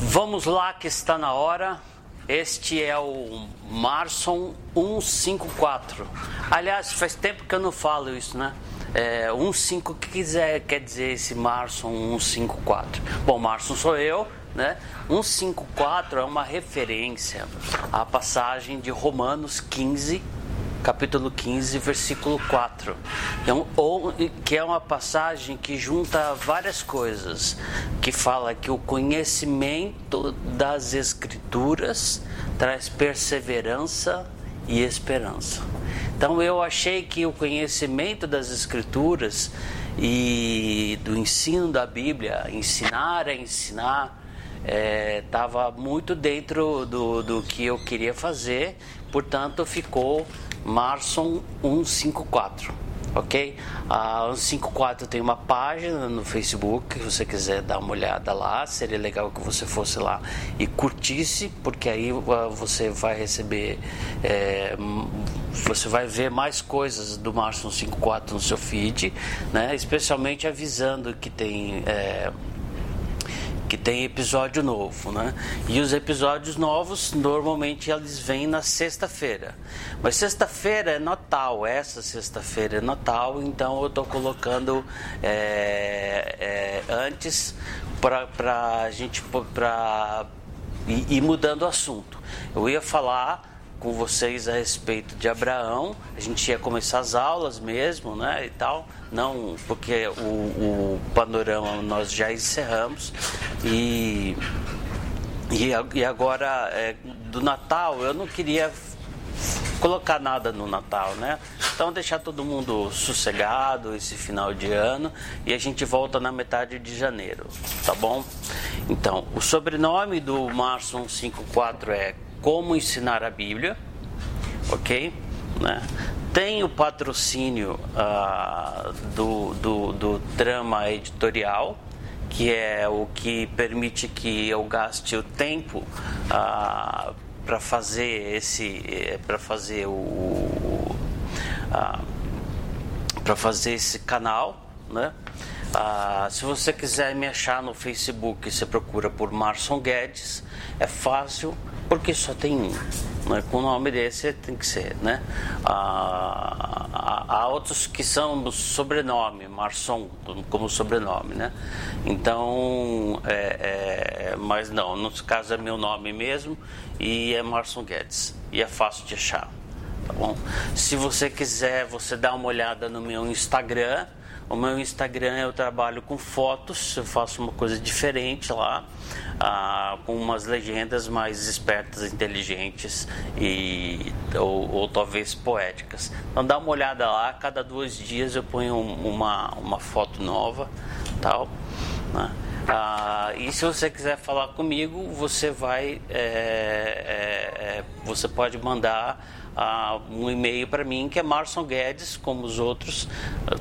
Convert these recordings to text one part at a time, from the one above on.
Vamos lá que está na hora. Este é o Marson 154. Aliás, faz tempo que eu não falo isso, né? É, 15, o que quiser quer dizer esse Marson 154? Bom, Marson sou eu, né? 154 é uma referência à passagem de Romanos 15, capítulo 15, versículo 4. Então, ou, que é uma passagem que junta várias coisas, que fala que o conhecimento das escrituras traz perseverança e esperança. Então eu achei que o conhecimento das escrituras e do ensino da Bíblia, ensinar a ensinar, estava é, muito dentro do, do que eu queria fazer, portanto ficou Marson 154, ok? A 154 tem uma página no Facebook, se você quiser dar uma olhada lá, seria legal que você fosse lá e curtisse, porque aí uh, você vai receber, é, você vai ver mais coisas do Marson 154 no seu feed, né? Especialmente avisando que tem é, que tem episódio novo, né? E os episódios novos normalmente eles vêm na sexta-feira. Mas sexta-feira é Natal, essa sexta-feira é Natal, então eu estou colocando é, é, antes para a gente para ir, ir mudando o assunto. Eu ia falar com vocês a respeito de Abraão. A gente ia começar as aulas mesmo, né, e tal. Não, porque o, o panorama nós já encerramos e e, agora é, do Natal eu não queria colocar nada no Natal, né? Então deixar todo mundo sossegado esse final de ano e a gente volta na metade de janeiro, tá bom? Então, o sobrenome do Marson 154 é como ensinar a Bíblia, ok? Né? Tem o patrocínio uh, do, do, do Trama Editorial, que é o que permite que eu gaste o tempo uh, para fazer esse eh, para fazer o uh, para fazer esse canal né uh, se você quiser me achar no Facebook você procura por Marson Guedes é fácil porque só tem um. Né? Com o nome desse tem que ser, né? Há, há outros que são sobrenome, Marson como sobrenome, né? Então, é, é, mas não, no caso é meu nome mesmo e é Marson Guedes e é fácil de achar, tá bom? Se você quiser, você dá uma olhada no meu Instagram. O meu Instagram eu trabalho com fotos, eu faço uma coisa diferente lá ah, com umas legendas mais espertas, inteligentes e ou, ou, talvez poéticas. Então dá uma olhada lá, cada dois dias eu ponho uma, uma foto nova, tal. Né? Ah, e se você quiser falar comigo, você vai, é, é, é, você pode mandar ah, um e-mail para mim que é Marson Guedes, como os outros,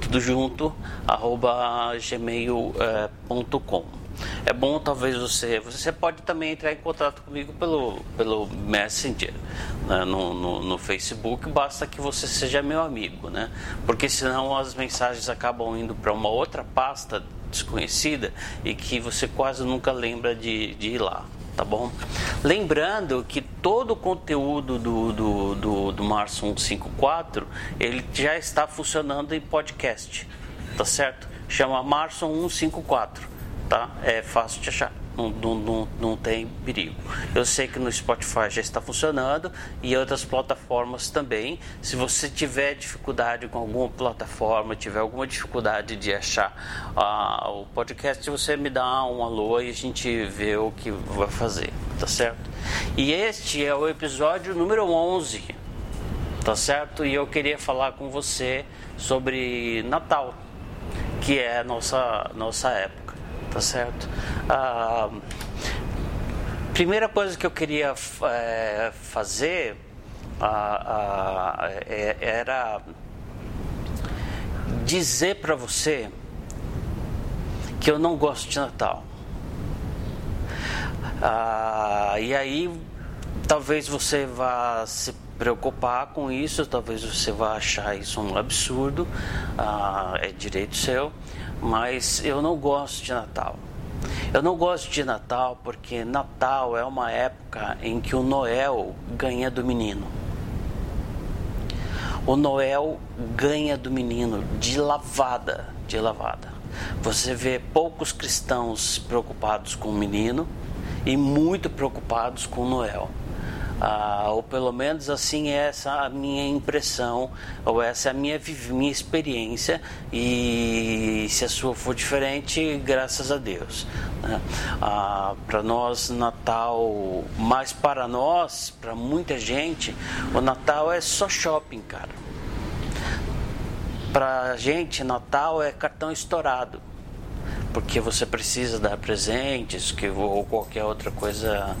tudo junto, arroba gmail.com. É bom talvez você. Você pode também entrar em contato comigo pelo, pelo Messenger né, no, no, no, Facebook, basta que você seja meu amigo, né? Porque senão as mensagens acabam indo para uma outra pasta desconhecida e que você quase nunca lembra de, de ir lá tá bom? Lembrando que todo o conteúdo do, do, do, do Março 154 ele já está funcionando em podcast, tá certo? Chama Março 154 tá? É fácil de achar. Não, não, não, não, tem perigo. Eu sei que no Spotify já está funcionando e outras plataformas também. Se você tiver dificuldade com alguma plataforma, tiver alguma dificuldade de achar uh, o podcast, você me dá um alô e a gente vê o que vai fazer, tá certo? E este é o episódio número 11, tá certo? E eu queria falar com você sobre Natal, que é a nossa, nossa época tá certo? A primeira coisa que eu queria é, fazer a, a, é, era dizer para você que eu não gosto de Natal. Ah, e aí talvez você vá se preocupar com isso, talvez você vá achar isso um absurdo, ah, é direito seu mas eu não gosto de Natal. Eu não gosto de Natal porque Natal é uma época em que o Noel ganha do menino. O Noel ganha do menino de lavada, de lavada. Você vê poucos cristãos preocupados com o menino e muito preocupados com o Noel. Ah, ou pelo menos assim é essa a minha impressão, ou essa é a minha, minha experiência, e se a sua for diferente, graças a Deus. Né? Ah, para nós, Natal, mas para nós, para muita gente, o Natal é só shopping, cara. Para gente, Natal é cartão estourado porque você precisa dar presentes que, ou qualquer outra coisa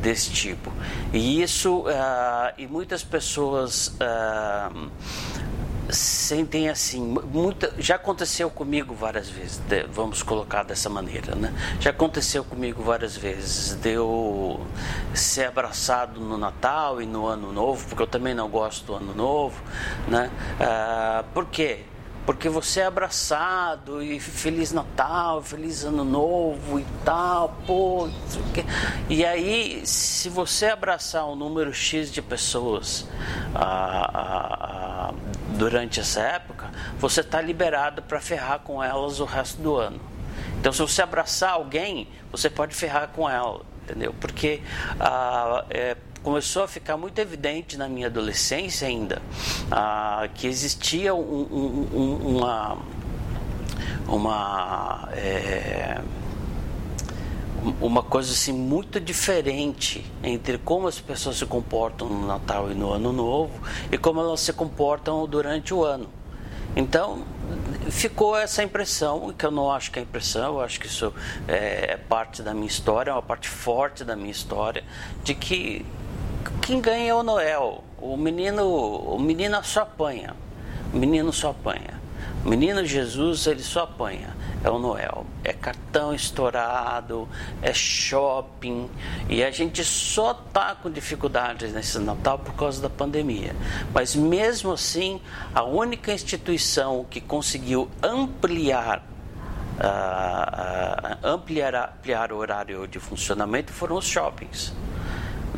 desse tipo. E isso, uh, e muitas pessoas uh, sentem assim, muita, já aconteceu comigo várias vezes, de, vamos colocar dessa maneira, né? Já aconteceu comigo várias vezes de eu ser abraçado no Natal e no Ano Novo, porque eu também não gosto do Ano Novo, né? Uh, por quê? Porque você é abraçado e Feliz Natal, Feliz Ano Novo e tal, pô. E aí, se você abraçar um número X de pessoas ah, ah, ah, durante essa época, você está liberado para ferrar com elas o resto do ano. Então, se você abraçar alguém, você pode ferrar com ela, entendeu? Porque ah, é, começou a ficar muito evidente na minha adolescência ainda ah, que existia um, um, uma uma é, uma coisa assim muito diferente entre como as pessoas se comportam no Natal e no Ano Novo e como elas se comportam durante o ano. Então ficou essa impressão, que eu não acho que é impressão, eu acho que isso é, é parte da minha história, é uma parte forte da minha história, de que quem ganha é o Noel. O menino, o menino só apanha. O menino só apanha. O menino Jesus, ele só apanha. É o Noel. É cartão estourado, é shopping. E a gente só tá com dificuldades nesse Natal por causa da pandemia. Mas mesmo assim, a única instituição que conseguiu ampliar Uh, ampliar, ampliar o horário de funcionamento foram os shoppings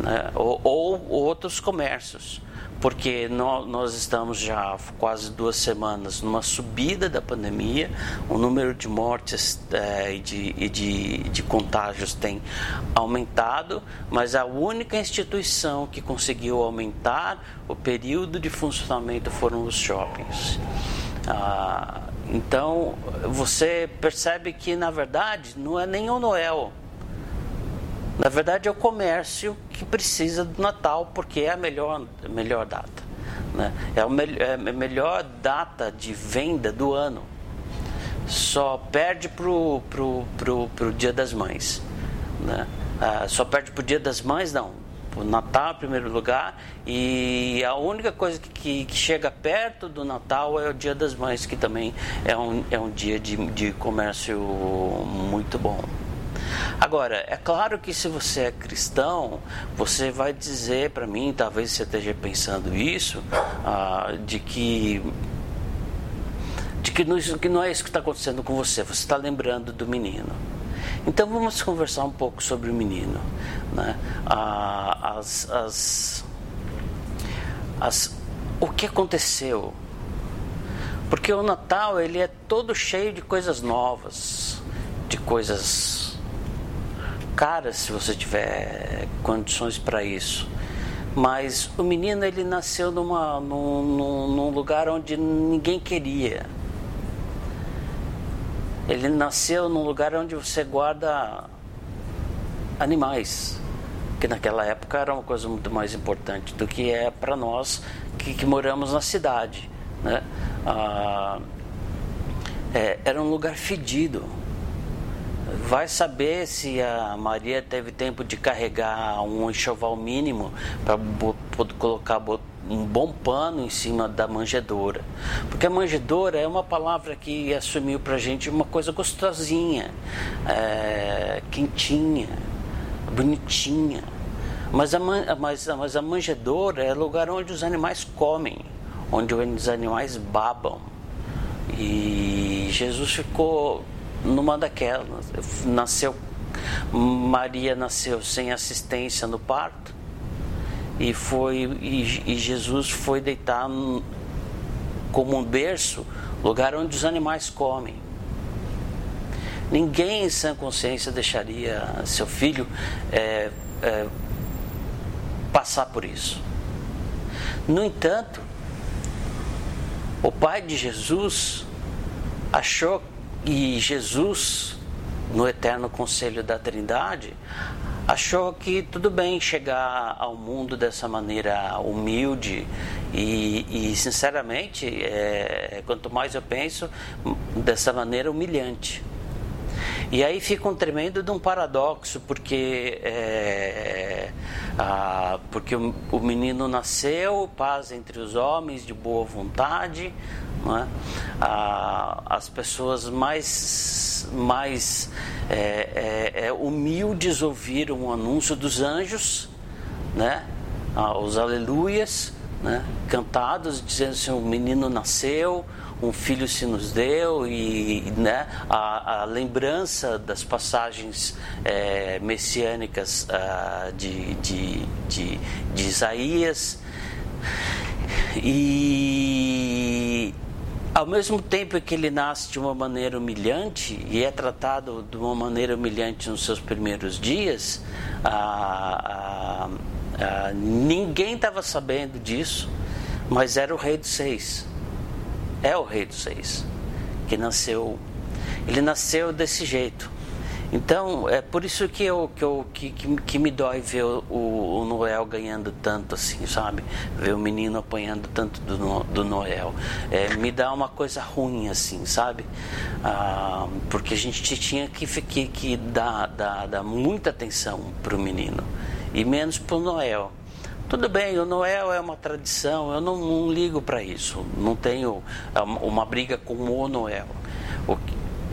né? ou, ou, outros comércios, porque nós, nós estamos já quase duas semanas numa subida da pandemia, o número de mortes é, e, de, e de, de contágios tem aumentado, mas a única instituição que conseguiu aumentar o período de funcionamento foram os shoppings. Ah, então você percebe que na verdade não é nem o Noel na verdade, é o comércio que precisa do Natal, porque é a melhor, a melhor data. Né? É, o é a melhor data de venda do ano. Só perde para o pro, pro, pro Dia das Mães. Né? Ah, só perde para o Dia das Mães, não. O Natal em primeiro lugar. E a única coisa que, que, chega perto do Natal é o Dia das Mães, que também é um, é um dia de, de comércio muito bom. Agora, é claro que se você é cristão, você vai dizer para mim, talvez você esteja pensando isso, ah, de que de que não, que não é isso que está acontecendo com você, você está lembrando do menino. Então vamos conversar um pouco sobre o menino. Né? Ah, as, as, as, o que aconteceu? Porque o Natal ele é todo cheio de coisas novas, de coisas cara se você tiver condições para isso. Mas o menino ele nasceu numa, num, num, lugar onde ninguém queria. Ele nasceu num lugar onde você guarda animais, que naquela época era uma coisa muito mais importante do que é para nós que, que, moramos na cidade. Né? Ah, é, era um lugar fedido Vai saber se a Maria teve tempo de carregar um enxoval mínimo para colocar um bom pano em cima da manjedoura. Porque a manjedoura é uma palavra que assumiu para a gente uma coisa gostosinha, é, quentinha, bonitinha. Mas a, mas, mas a manjedoura é lugar onde os animais comem, onde os animais babam. E Jesus ficou numa daquelas. Nasceu Maria nasceu sem assistência no parto e foi e, e Jesus foi deitar como um berço, lugar onde os animais comem. Ninguém em sã consciência deixaria seu filho é, é, passar por isso. No entanto, o pai de Jesus achou que Jesus, no eterno conselho da Trindade, achou que tudo bem chegar ao mundo dessa maneira humilde e, e sinceramente, é, quanto mais eu penso, dessa maneira humilhante. E aí fica um tremendo de um paradoxo, porque, é, a, porque o, o, menino nasceu, paz entre os homens, de boa vontade, é? a, as pessoas mais, mais é, é, é, humildes ouviram o anúncio dos anjos, né? os aleluias, né? cantados, dizendo assim: o menino nasceu, um filho se nos deu e né, a, a lembrança das passagens é, messiânicas uh, de, de, de, de Isaías. E ao mesmo tempo que ele nasce de uma maneira humilhante e é tratado de uma maneira humilhante nos seus primeiros dias, ninguém estava sabendo disso, mas era o rei dos seis é o rei dos seis, que nasceu, ele nasceu desse jeito. Então, é por isso que, eu, que, eu, que, que, que me dói ver o, o, Noel ganhando tanto assim, sabe? Ver o menino apanhando tanto do, do Noel. É, me dá uma coisa ruim assim, sabe? Ah, porque a gente tinha que, que, que dar, dar, dar muita atenção para o menino e menos para o Noel. Tudo bem, o Noel é uma tradição, eu não, não ligo para isso. Não tenho é, uma briga com o Noel. O,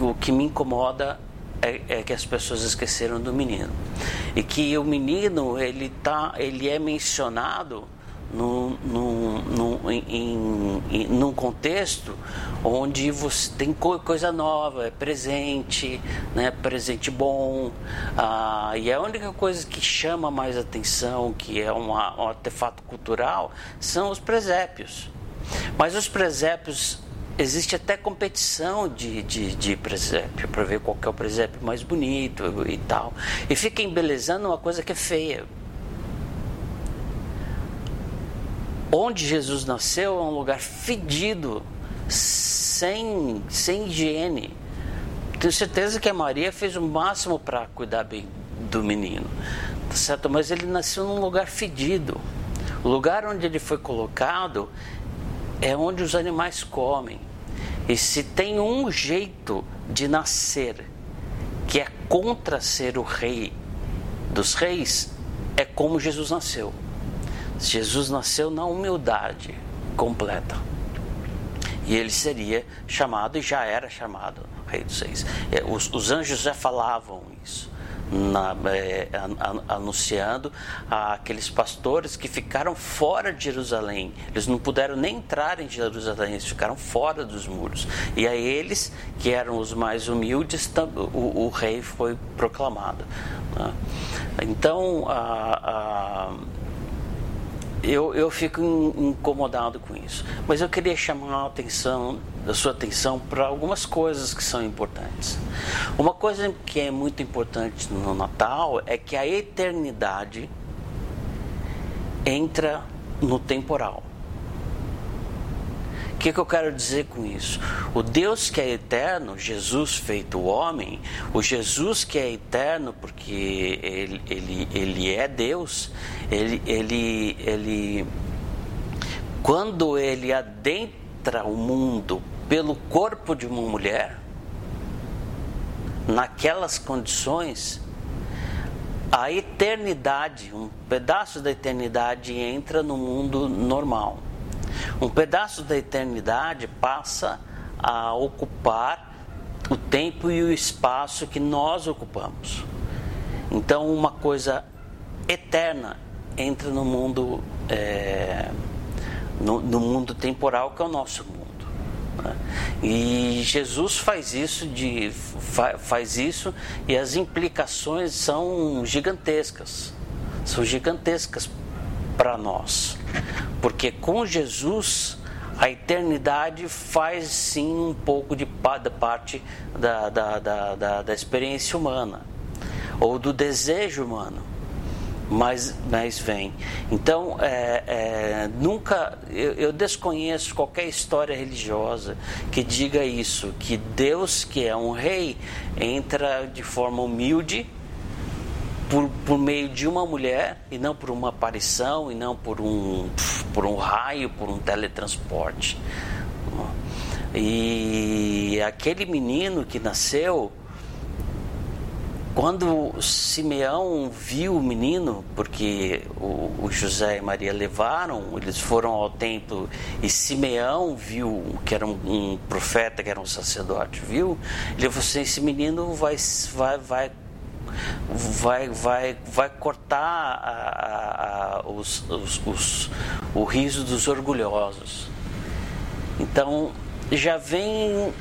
o que me incomoda é, é, que as pessoas esqueceram do menino. E que o menino, ele, tá, ele é mencionado num, num, num, em, em, num contexto onde você tem coisa nova, é presente, né, presente bom, ah, e a única coisa que chama mais atenção, que é uma, um artefato cultural, são os presépios. Mas os presépios existe até competição de, de, de presépio para ver qual é o presépio mais bonito e tal. E fica embelezando uma coisa que é feia. Onde Jesus nasceu é um lugar fedido, sem, sem higiene. Tenho certeza que a Maria fez o máximo para cuidar bem do menino, tá certo? Mas ele nasceu num lugar fedido. O lugar onde ele foi colocado é onde os animais comem. E se tem um jeito de nascer que é contra ser o rei dos reis, é como Jesus nasceu. Jesus nasceu na humildade completa. E ele seria chamado, e já era chamado, Rei dos Seis. É, os, os anjos já falavam isso, na, é, anunciando aqueles pastores que ficaram fora de Jerusalém. Eles não puderam nem entrar em Jerusalém, eles ficaram fora dos muros. E a eles, que eram os mais humildes, o, o rei foi proclamado. Né? Então, a, a eu, eu fico incomodado com isso. Mas eu queria chamar a atenção, a sua atenção para algumas coisas que são importantes. Uma coisa que é muito importante no Natal é que a eternidade entra no temporal que, que eu quero dizer com isso? O Deus que é eterno, Jesus feito homem, o Jesus que é eterno porque ele, ele, ele é Deus, ele, ele, ele, quando ele adentra o mundo pelo corpo de uma mulher, naquelas condições, a eternidade, um pedaço da eternidade entra no mundo normal. Um pedaço da eternidade passa a ocupar o tempo e o espaço que nós ocupamos. Então, uma coisa eterna entra no mundo, é, no, no, mundo temporal que é o nosso mundo. Né? E Jesus faz isso de faz isso e as implicações são gigantescas. São gigantescas para nós. Porque com Jesus a eternidade faz sim um pouco de parte da, da, da, da, da experiência humana ou do desejo humano mas, mas vem. Então, é, é, nunca, eu, eu, desconheço qualquer história religiosa que diga isso, que Deus, que é um rei, entra de forma humilde por, por meio de uma mulher e não por uma aparição e não por um, por um raio, por um teletransporte. E aquele menino que nasceu quando Simeão viu o menino, porque o, o, José e Maria levaram, eles foram ao templo e Simeão viu que era um, um profeta, que era um sacerdote, viu? Ele falou assim: esse menino vai, vai, vai vai, vai, vai cortar a, a, a, os, os, os, o riso dos orgulhosos. Então já vem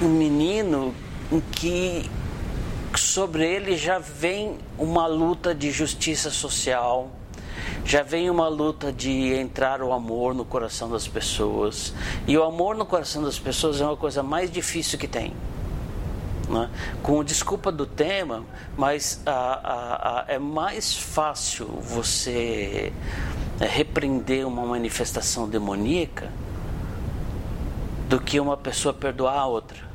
um menino em que sobre ele já vem uma luta de justiça social, já vem uma luta de entrar o amor no coração das pessoas. E o amor no coração das pessoas é uma coisa mais difícil que tem. Né? Com desculpa do tema, mas a, a, a, é mais fácil você é, repreender uma manifestação demoníaca do que uma pessoa perdoar a outra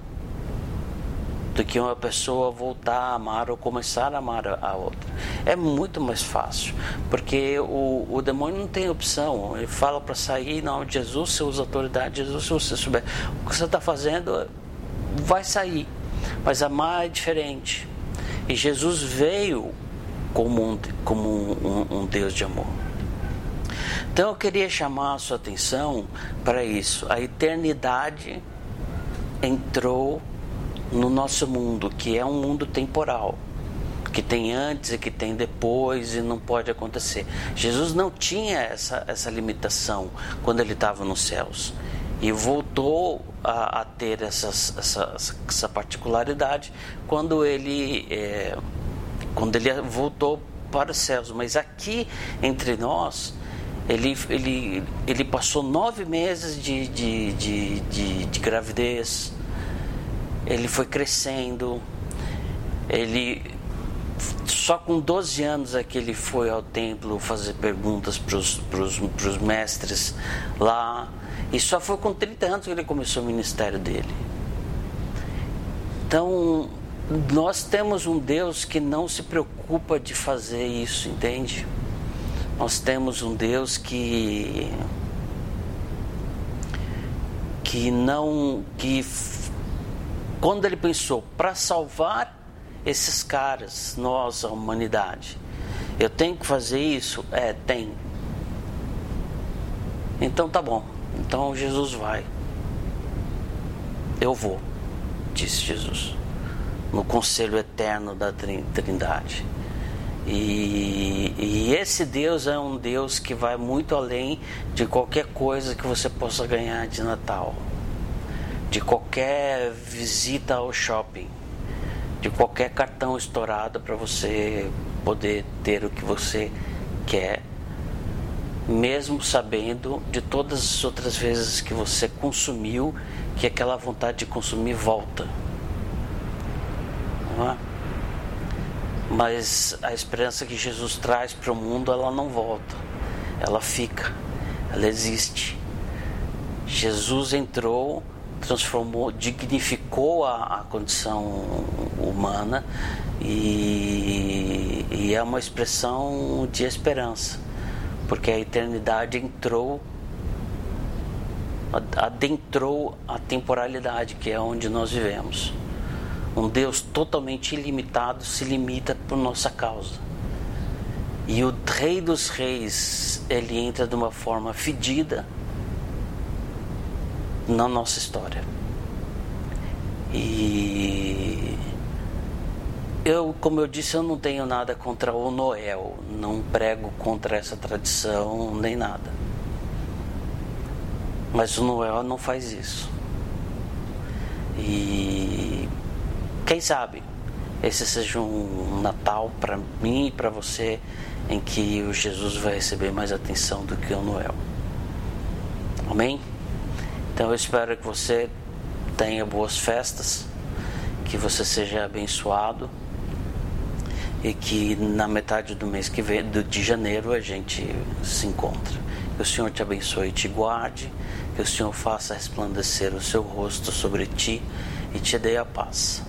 do que uma pessoa voltar a amar ou começar a amar a outra. É muito mais fácil, porque o, o demônio não tem opção. Ele fala para sair em nome de Jesus, você usa autoridade, Jesus, se você souber o que você está fazendo, vai sair. Mas amar é diferente. E Jesus veio como um, como um, um, Deus de amor. Então eu queria chamar a sua atenção para isso. A eternidade entrou no nosso mundo, que é um mundo temporal, que tem antes e que tem depois e não pode acontecer. Jesus não tinha essa, essa limitação quando ele estava nos céus e voltou a, a ter essas, essa, essa particularidade quando ele, é, quando ele voltou para os céus. Mas aqui entre nós, ele, ele, ele passou nove meses de, de, de, de, de gravidez, ele foi crescendo, ele só com 12 anos é que ele foi ao templo fazer perguntas para os mestres lá. E só foi com 30 anos que ele começou o ministério dele. Então, nós temos um Deus que não se preocupa de fazer isso, entende? Nós temos um Deus que que não que quando ele pensou para salvar esses caras, nós, a humanidade, eu tenho que fazer isso? É, tem. Então tá bom. Então Jesus vai. Eu vou, disse Jesus, no conselho eterno da Trindade. E, e, esse Deus é um Deus que vai muito além de qualquer coisa que você possa ganhar de Natal de qualquer visita ao shopping, de qualquer cartão estourado para você poder ter o que você quer, mesmo sabendo de todas as outras vezes que você consumiu, que aquela vontade de consumir volta. Não é? Mas a esperança que Jesus traz para o mundo, ela não volta, ela fica, ela existe. Jesus entrou transformou, dignificou a, a condição humana e, e, é uma expressão de esperança, porque a eternidade entrou, adentrou a temporalidade, que é onde nós vivemos. Um Deus totalmente ilimitado se limita por nossa causa. E o Rei dos Reis, ele entra de uma forma fedida, na nossa história. E eu, como eu disse, eu não tenho nada contra o Noel, não prego contra essa tradição nem nada. Mas o Noel não faz isso. E quem sabe esse seja um Natal para mim e para você em que o Jesus vai receber mais atenção do que o Noel. Amém? Então eu espero que você tenha boas festas, que você seja abençoado e que na metade do mês que vem, de janeiro, a gente se encontre. Que o Senhor te abençoe e te guarde, que o Senhor faça resplandecer o seu rosto sobre ti e te dê a paz.